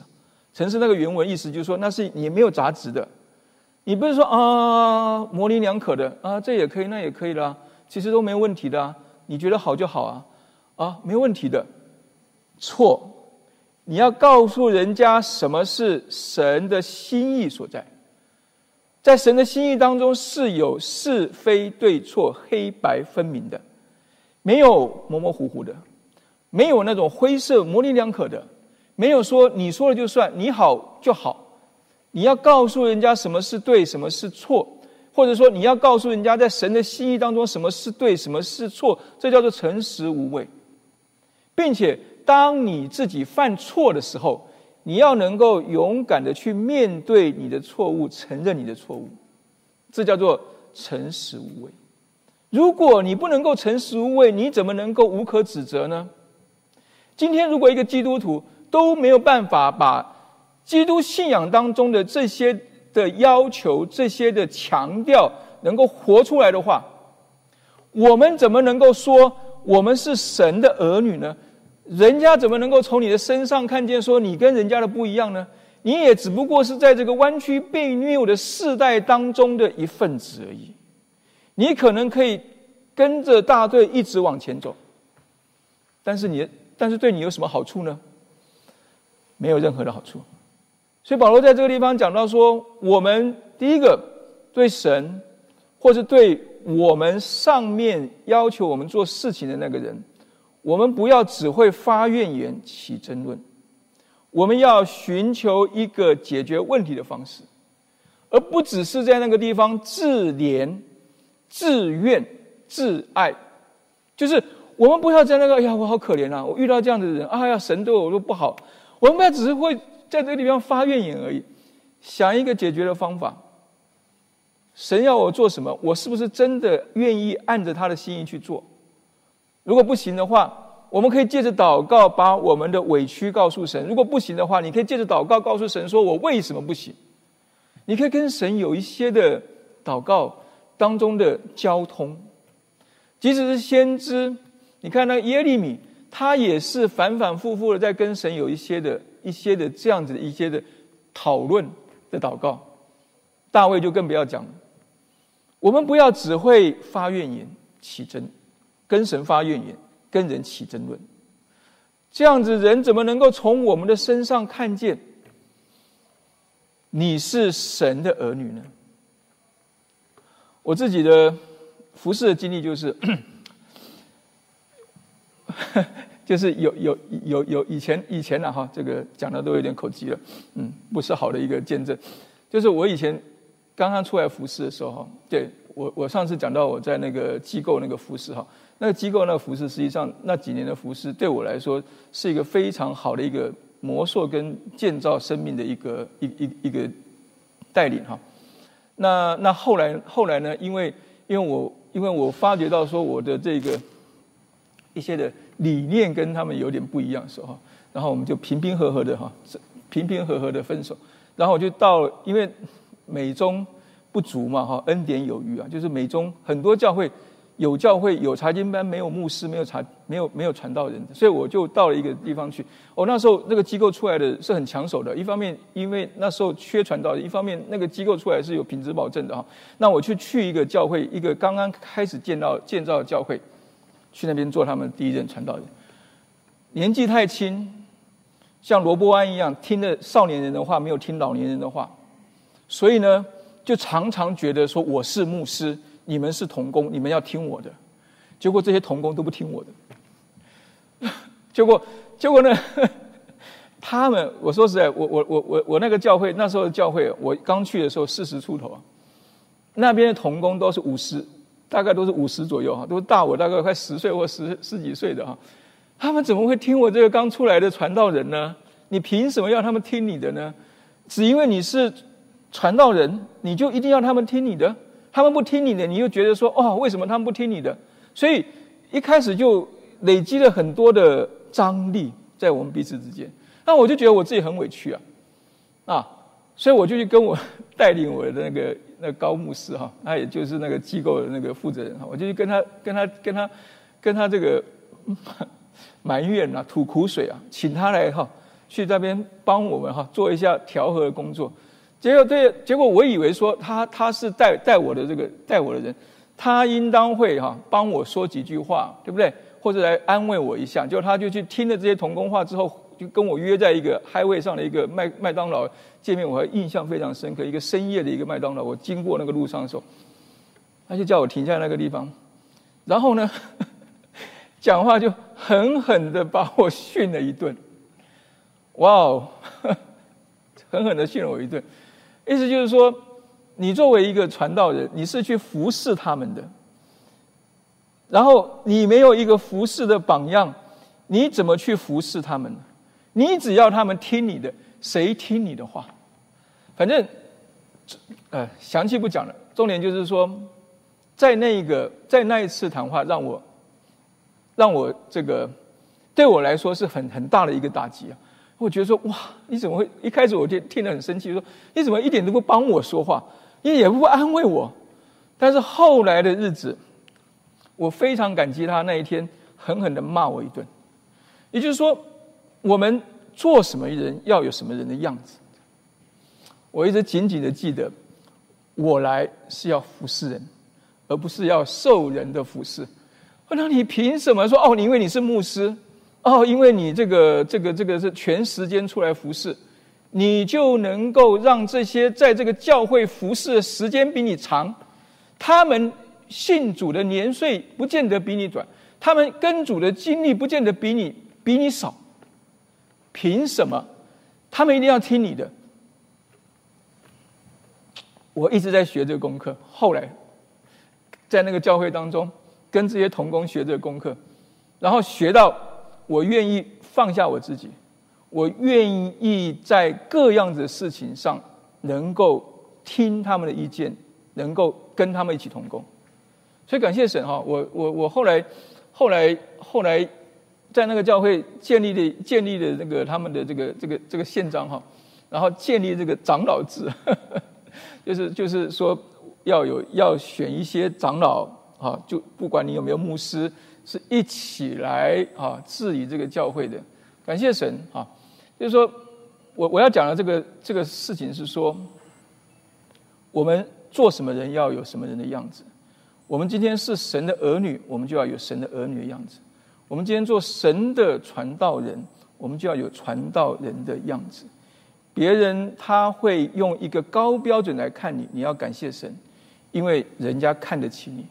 诚实那个原文意思就是说，那是你没有杂质的，你不是说啊模棱两可的啊，这也可以，那也可以啦，其实都没问题的，你觉得好就好啊，啊，没问题的。错，你要告诉人家什么是神的心意所在。在神的心意当中是有是非对错、黑白分明的，没有模模糊糊的，没有那种灰色模棱两可的，没有说你说了就算，你好就好。你要告诉人家什么是对，什么是错，或者说你要告诉人家在神的心意当中什么是对，什么是错，这叫做诚实无畏，并且当你自己犯错的时候。你要能够勇敢的去面对你的错误，承认你的错误，这叫做诚实无畏。如果你不能够诚实无畏，你怎么能够无可指责呢？今天如果一个基督徒都没有办法把基督信仰当中的这些的要求、这些的强调能够活出来的话，我们怎么能够说我们是神的儿女呢？人家怎么能够从你的身上看见说你跟人家的不一样呢？你也只不过是在这个弯曲被谬的世代当中的一份子而已。你可能可以跟着大队一直往前走，但是你，但是对你有什么好处呢？没有任何的好处。所以保罗在这个地方讲到说，我们第一个对神，或是对我们上面要求我们做事情的那个人，我们不要只会发怨言、起争论，我们要寻求一个解决问题的方式，而不只是在那个地方自怜、自怨、自爱，就是我们不要在那个哎呀，我好可怜啊，我遇到这样的人，哎呀，神对我都不好，我们不要只是会。在这个地方发怨言而已，想一个解决的方法。神要我做什么，我是不是真的愿意按着他的心意去做？如果不行的话，我们可以借着祷告把我们的委屈告诉神。如果不行的话，你可以借着祷告告诉神，说我为什么不行？你可以跟神有一些的祷告当中的交通。即使是先知，你看那耶利米，他也是反反复复的在跟神有一些的。一些的这样子的一些的讨论的祷告，大卫就更不要讲了。我们不要只会发怨言、起争，跟神发怨言，跟人起争论。这样子人怎么能够从我们的身上看见你是神的儿女呢？我自己的服侍的经历就是。就是有有有有以前以前呢哈，这个讲的都有点口急了，嗯，不是好的一个见证。就是我以前刚刚出来服侍的时候哈，对我我上次讲到我在那个机构那个服侍哈，那个机构那个服侍实际上那几年的服侍对我来说是一个非常好的一个魔术跟建造生命的一个一一一个带领哈。那那后来后来呢，因为因为我因为我发觉到说我的这个一些的。理念跟他们有点不一样的时候，然后我们就平平和和的哈，平平和和的分手。然后我就到了，因为美中不足嘛哈，恩典有余啊，就是美中很多教会有教会有查经班，没有牧师，没有查，没有没有传道人，所以我就到了一个地方去。哦，那时候那个机构出来的是很抢手的，一方面因为那时候缺传道，一方面那个机构出来是有品质保证的哈。那我去去一个教会，一个刚刚开始建造建造教会。去那边做他们第一任传道人，年纪太轻，像罗伯安一样，听了少年人的话，没有听老年人的话，所以呢，就常常觉得说我是牧师，你们是童工，你们要听我的。结果这些童工都不听我的，结果结果呢，他们我说实在，我我我我我那个教会那时候的教会，我刚去的时候四十出头，那边的童工都是五十。大概都是五十左右哈，都大我大概快十岁或十十几岁的哈，他们怎么会听我这个刚出来的传道人呢？你凭什么要他们听你的呢？只因为你是传道人，你就一定要他们听你的？他们不听你的，你又觉得说哦，为什么他们不听你的？所以一开始就累积了很多的张力在我们彼此之间，那我就觉得我自己很委屈啊，啊，所以我就去跟我 带领我的那个。那高牧师哈，他也就是那个机构的那个负责人哈，我就去跟他、跟他、跟他、跟他这个埋怨啊、吐苦水啊，请他来哈，去那边帮我们哈做一下调和的工作。结果对，结果我以为说他他是带带我的这个带我的人，他应当会哈帮我说几句话，对不对？或者来安慰我一下。结果他就去听了这些童工话之后。就跟我约在一个 highway 上的一个麦麦当劳见面，我还印象非常深刻。一个深夜的一个麦当劳，我经过那个路上的时候，他就叫我停下那个地方，然后呢，讲话就狠狠的把我训了一顿。哇哦，狠狠的训了我一顿，意思就是说，你作为一个传道人，你是去服侍他们的，然后你没有一个服侍的榜样，你怎么去服侍他们呢？你只要他们听你的，谁听你的话？反正，呃，详细不讲了。重点就是说，在那一个在那一次谈话，让我让我这个对我来说是很很大的一个打击啊！我觉得说，哇，你怎么会一开始我就听得很生气，说你怎么一点都不帮我说话，你也不安慰我？但是后来的日子，我非常感激他那一天狠狠的骂我一顿，也就是说。我们做什么人要有什么人的样子。我一直紧紧的记得，我来是要服侍人，而不是要受人的服侍。那你凭什么说哦？你因为你是牧师，哦，因为你这个这个这个是全时间出来服侍，你就能够让这些在这个教会服侍的时间比你长，他们信主的年岁不见得比你短，他们跟主的经历不见得比你比你少。凭什么？他们一定要听你的？我一直在学这个功课，后来在那个教会当中跟这些童工学这个功课，然后学到我愿意放下我自己。我愿意在各样子的事情上能够听他们的意见，能够跟他们一起同工，所以感谢神哈！我我我后来后来后来在那个教会建立的建立的那个他们的这个这个这个宪章哈，然后建立这个长老制，就是就是说要有要选一些长老啊，就不管你有没有牧师，是一起来啊治理这个教会的。感谢神啊！就是说，我我要讲的这个这个事情是说，我们做什么人要有什么人的样子。我们今天是神的儿女，我们就要有神的儿女的样子。我们今天做神的传道人，我们就要有传道人的样子。别人他会用一个高标准来看你，你要感谢神，因为人家看得起你。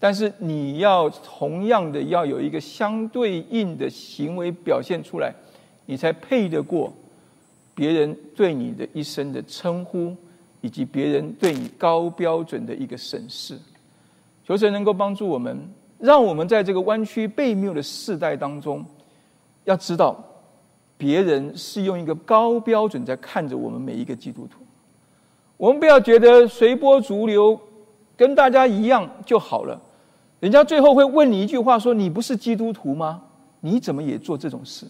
但是你要同样的要有一个相对应的行为表现出来。你才配得过别人对你的一生的称呼，以及别人对你高标准的一个审视。求神能够帮助我们，让我们在这个弯曲背谬的世代当中，要知道别人是用一个高标准在看着我们每一个基督徒。我们不要觉得随波逐流，跟大家一样就好了。人家最后会问你一句话：说你不是基督徒吗？你怎么也做这种事？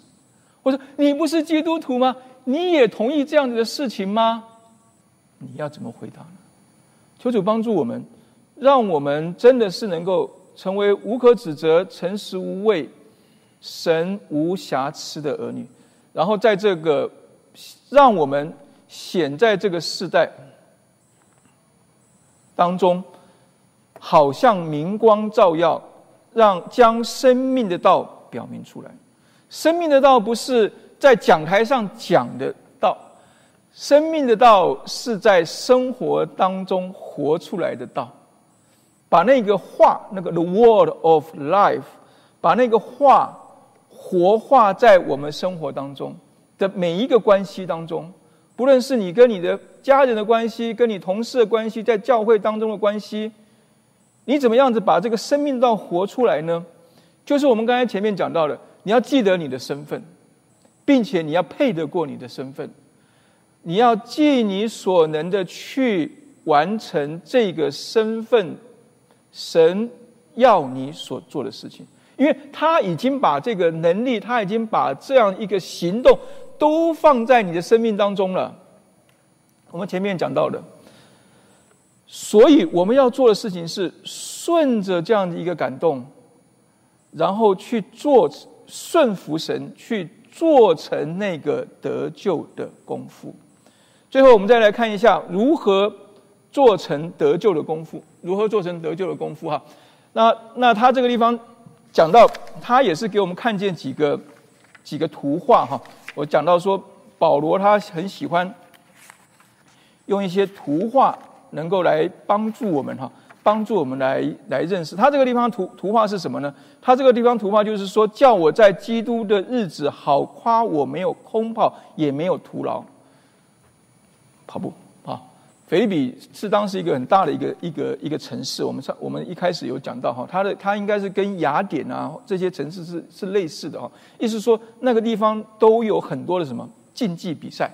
我说：“你不是基督徒吗？你也同意这样子的事情吗？你要怎么回答呢？”求主帮助我们，让我们真的是能够成为无可指责、诚实无畏、神无瑕疵的儿女。然后在这个，让我们显在这个世代当中，好像明光照耀，让将生命的道表明出来。生命的道不是在讲台上讲的道，生命的道是在生活当中活出来的道。把那个话，那个 the word of life，把那个话活化在我们生活当中的每一个关系当中，不论是你跟你的家人的关系，跟你同事的关系，在教会当中的关系，你怎么样子把这个生命道活出来呢？就是我们刚才前面讲到的。你要记得你的身份，并且你要配得过你的身份，你要尽你所能的去完成这个身份，神要你所做的事情，因为他已经把这个能力，他已经把这样一个行动都放在你的生命当中了。我们前面讲到的，所以我们要做的事情是顺着这样的一个感动，然后去做。顺服神去做成那个得救的功夫。最后，我们再来看一下如何做成得救的功夫。如何做成得救的功夫？哈，那那他这个地方讲到，他也是给我们看见几个几个图画哈。我讲到说，保罗他很喜欢用一些图画，能够来帮助我们哈。帮助我们来来认识他这个地方图图画是什么呢？他这个地方图画就是说，叫我在基督的日子好夸我没有空跑，也没有徒劳。跑步菲利比是当时一个很大的一个一个一个城市。我们上我们一开始有讲到哈，它的它应该是跟雅典啊这些城市是是类似的哈。意思说那个地方都有很多的什么竞技比赛，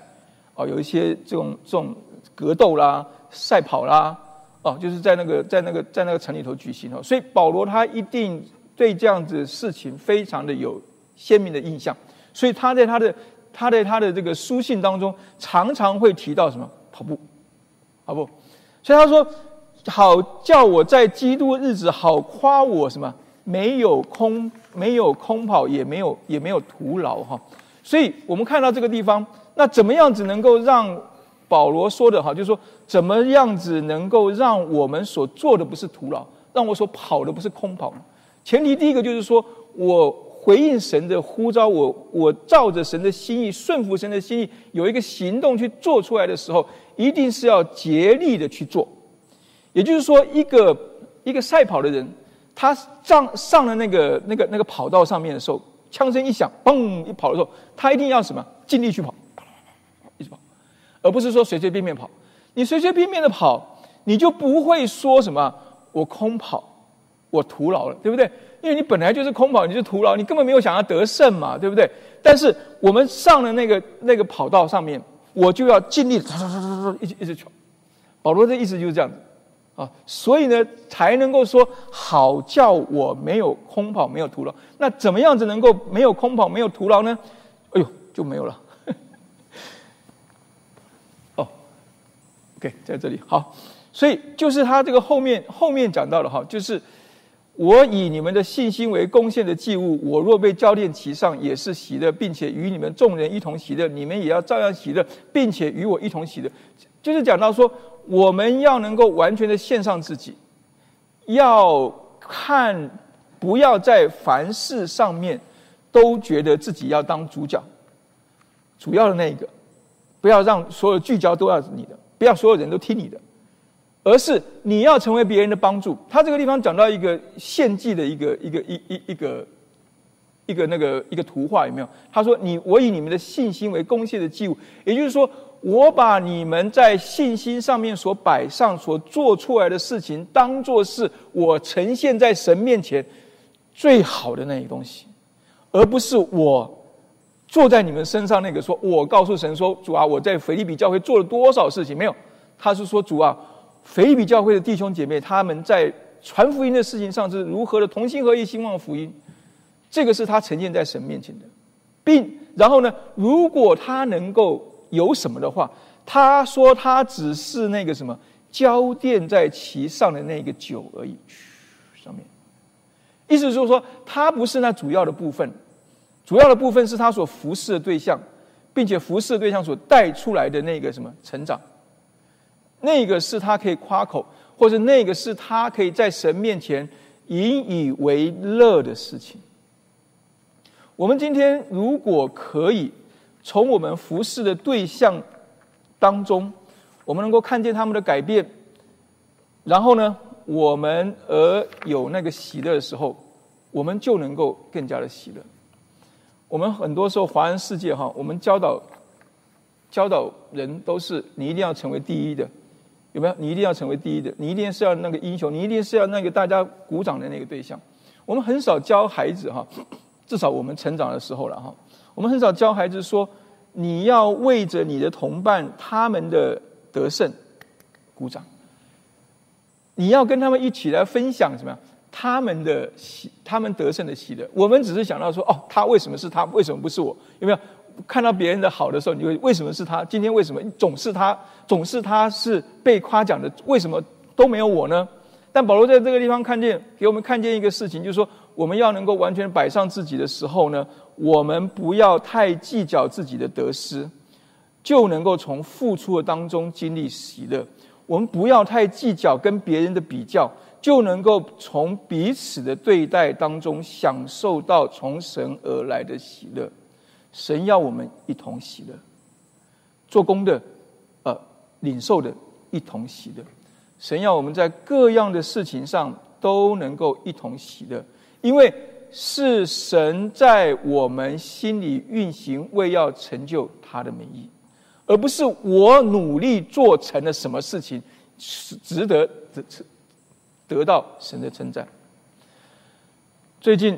哦，有一些这种这种格斗啦、赛跑啦。哦，就是在那个在那个在那个城里头举行哦，所以保罗他一定对这样子事情非常的有鲜明的印象，所以他在他的他在他的这个书信当中常常会提到什么跑步，好不，所以他说好叫我在基督日子好夸我什么没有空没有空跑也没有也没有徒劳哈，所以我们看到这个地方，那怎么样子能够让？保罗说的哈，就是说，怎么样子能够让我们所做的不是徒劳，让我所跑的不是空跑呢？前提第一个就是说，我回应神的呼召，我我照着神的心意，顺服神的心意，有一个行动去做出来的时候，一定是要竭力的去做。也就是说，一个一个赛跑的人，他上上了那个那个那个跑道上面的时候，枪声一响，嘣一跑的时候，他一定要什么？尽力去跑，一直跑，而不是说随随便便跑。你随随便便的跑，你就不会说什么我空跑，我徒劳了，对不对？因为你本来就是空跑，你就徒劳，你根本没有想要得胜嘛，对不对？但是我们上了那个那个跑道上面，我就要尽力，一直一直跑。保罗的意思就是这样子。啊，所以呢，才能够说好叫我没有空跑，没有徒劳。那怎么样子能够没有空跑，没有徒劳呢？哎呦，就没有了。哦，OK，在这里好，所以就是他这个后面后面讲到的哈，就是我以你们的信心为贡献的祭物，我若被教练骑上，也是喜的，并且与你们众人一同喜的，你们也要照样喜的，并且与我一同喜的。就是讲到说。我们要能够完全的献上自己，要看，不要在凡事上面都觉得自己要当主角，主要的那一个，不要让所有聚焦都要你的，不要所有人都听你的，而是你要成为别人的帮助。他这个地方讲到一个献祭的一个一个一一一个一个那个一个图画有没有？他说：“你我以你们的信心为公献的祭物。”也就是说。我把你们在信心上面所摆上、所做出来的事情，当做是我呈现在神面前最好的那一东西，而不是我坐在你们身上那个说，我告诉神说：“主啊，我在腓立比教会做了多少事情？”没有，他是说：“主啊，腓比教会的弟兄姐妹，他们在传福音的事情上是如何的同心合意兴旺福音。”这个是他呈现在神面前的，并然后呢，如果他能够。有什么的话，他说他只是那个什么浇奠在其上的那个酒而已，上面，意思就是说，他不是那主要的部分，主要的部分是他所服侍的对象，并且服侍的对象所带出来的那个什么成长，那个是他可以夸口，或者那个是他可以在神面前引以为乐的事情。我们今天如果可以。从我们服侍的对象当中，我们能够看见他们的改变，然后呢，我们而有那个喜乐的时候，我们就能够更加的喜乐。我们很多时候华人世界哈，我们教导教导人都是你一定要成为第一的，有没有？你一定要成为第一的，你一定是要那个英雄，你一定是要那个大家鼓掌的那个对象。我们很少教孩子哈，至少我们成长的时候了哈。我们很少教孩子说，你要为着你的同伴他们的得胜鼓掌。你要跟他们一起来分享什么样他们的喜，他们得胜的喜乐。我们只是想到说，哦，他为什么是他，为什么不是我？有没有看到别人的好的时候，你会为什么是他？今天为什么总是他，总是他是被夸奖的？为什么都没有我呢？但保罗在这个地方看见，给我们看见一个事情，就是说，我们要能够完全摆上自己的时候呢。我们不要太计较自己的得失，就能够从付出的当中经历喜乐。我们不要太计较跟别人的比较，就能够从彼此的对待当中享受到从神而来的喜乐。神要我们一同喜乐，做工的，呃，领受的一同喜乐。神要我们在各样的事情上都能够一同喜乐，因为。是神在我们心里运行，为要成就他的美意，而不是我努力做成了什么事情，是值得得得到神的称赞。最近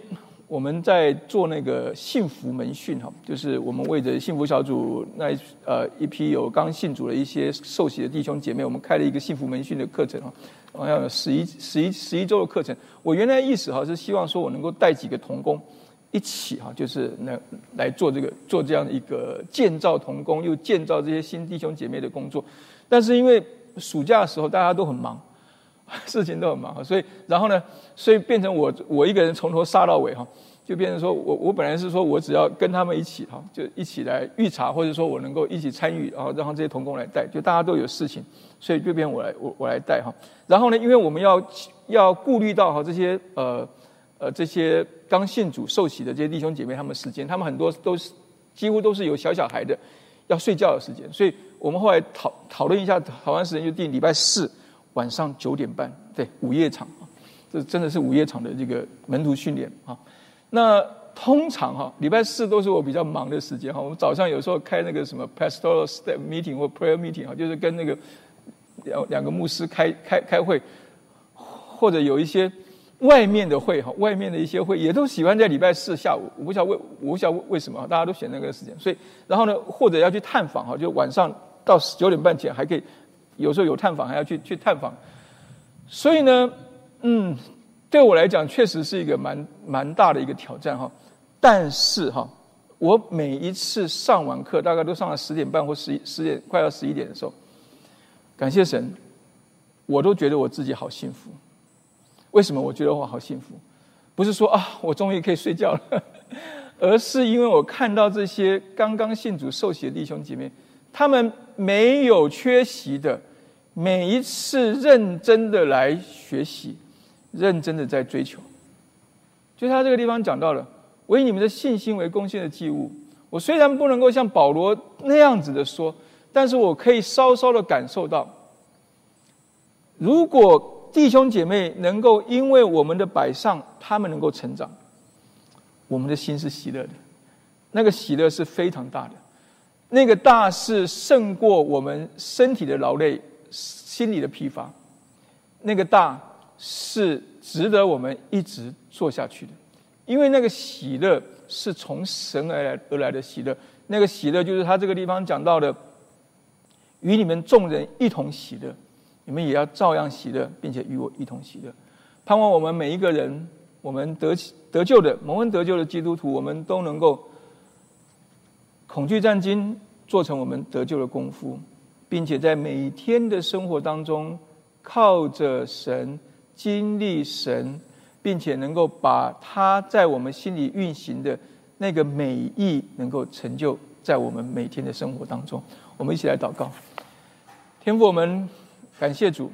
我们在做那个幸福门训哈，就是我们为着幸福小组那呃一批有刚信主的一些受洗的弟兄姐妹，我们开了一个幸福门训的课程哈。好像有十一、十一、十一周的课程。我原来意思哈是希望说我能够带几个童工一起哈，就是来来做这个做这样的一个建造童工，又建造这些新弟兄姐妹的工作。但是因为暑假的时候大家都很忙，事情都很忙，所以然后呢，所以变成我我一个人从头杀到尾哈。就变成说，我我本来是说我只要跟他们一起哈，就一起来预查，或者说我能够一起参与，然后让这些童工来带，就大家都有事情，所以就变我来我我来带哈。然后呢，因为我们要要顾虑到哈这些呃呃这些刚信主受洗的这些弟兄姐妹他们时间，他们很多都是几乎都是有小小孩的要睡觉的时间，所以我们后来讨讨论一下，讨论时间就定礼拜四晚上九点半，对午夜场，这真的是午夜场的这个门徒训练啊。那通常哈礼拜四都是我比较忙的时间哈，我们早上有时候开那个什么 pastoral step meeting 或 prayer meeting 哈，就是跟那个两两个牧师开开开会，或者有一些。外面的会哈，外面的一些会也都喜欢在礼拜四下午。我不晓得为我不晓得为什么大家都选那个时间。所以，然后呢，或者要去探访哈，就晚上到九点半前还可以，有时候有探访还要去去探访。所以呢，嗯，对我来讲确实是一个蛮蛮大的一个挑战哈。但是哈，我每一次上完课，大概都上了十点半或十一十点快要十一点的时候，感谢神，我都觉得我自己好幸福。为什么我觉得我好幸福？不是说啊，我终于可以睡觉了，而是因为我看到这些刚刚信主受洗的弟兄姐妹，他们没有缺席的，每一次认真的来学习，认真的在追求。就他这个地方讲到了，我以你们的信心为贡献的祭物。我虽然不能够像保罗那样子的说，但是我可以稍稍的感受到，如果。弟兄姐妹能够因为我们的摆上，他们能够成长，我们的心是喜乐的，那个喜乐是非常大的，那个大是胜过我们身体的劳累、心理的疲乏，那个大是值得我们一直做下去的，因为那个喜乐是从神而来而来的喜乐，那个喜乐就是他这个地方讲到的，与你们众人一同喜乐。你们也要照样喜乐，并且与我一同喜乐。盼望我们每一个人，我们得得救的蒙恩得救的基督徒，我们都能够恐惧战兢，做成我们得救的功夫，并且在每一天的生活当中，靠着神经历神，并且能够把他在我们心里运行的那个美意，能够成就在我们每天的生活当中。我们一起来祷告，天父，我们。感谢主，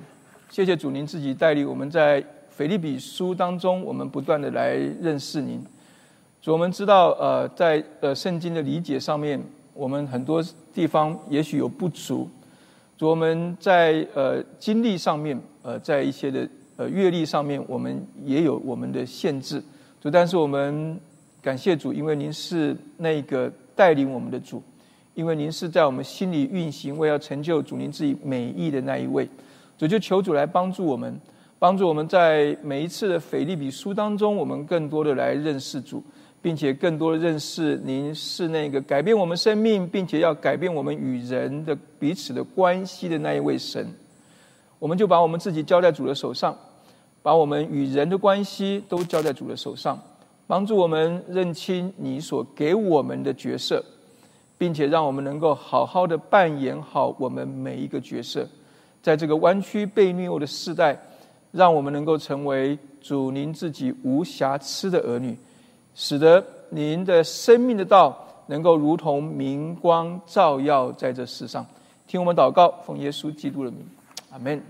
谢谢主，您自己带领我们在腓立比书当中，我们不断的来认识您。主，我们知道，呃，在呃圣经的理解上面，我们很多地方也许有不足。主，我们在呃经历上面，呃，在一些的呃阅历上面，我们也有我们的限制。主，但是我们感谢主，因为您是那个带领我们的主。因为您是在我们心里运行，为要成就主您自己美意的那一位，主就求主来帮助我们，帮助我们在每一次的腓利比书当中，我们更多的来认识主，并且更多的认识您是那个改变我们生命，并且要改变我们与人的彼此的关系的那一位神。我们就把我们自己交在主的手上，把我们与人的关系都交在主的手上，帮助我们认清你所给我们的角色。并且让我们能够好好的扮演好我们每一个角色，在这个弯曲被虐的时代，让我们能够成为主您自己无瑕疵的儿女，使得您的生命的道能够如同明光照耀在这世上。听我们祷告，奉耶稣基督的名，阿门。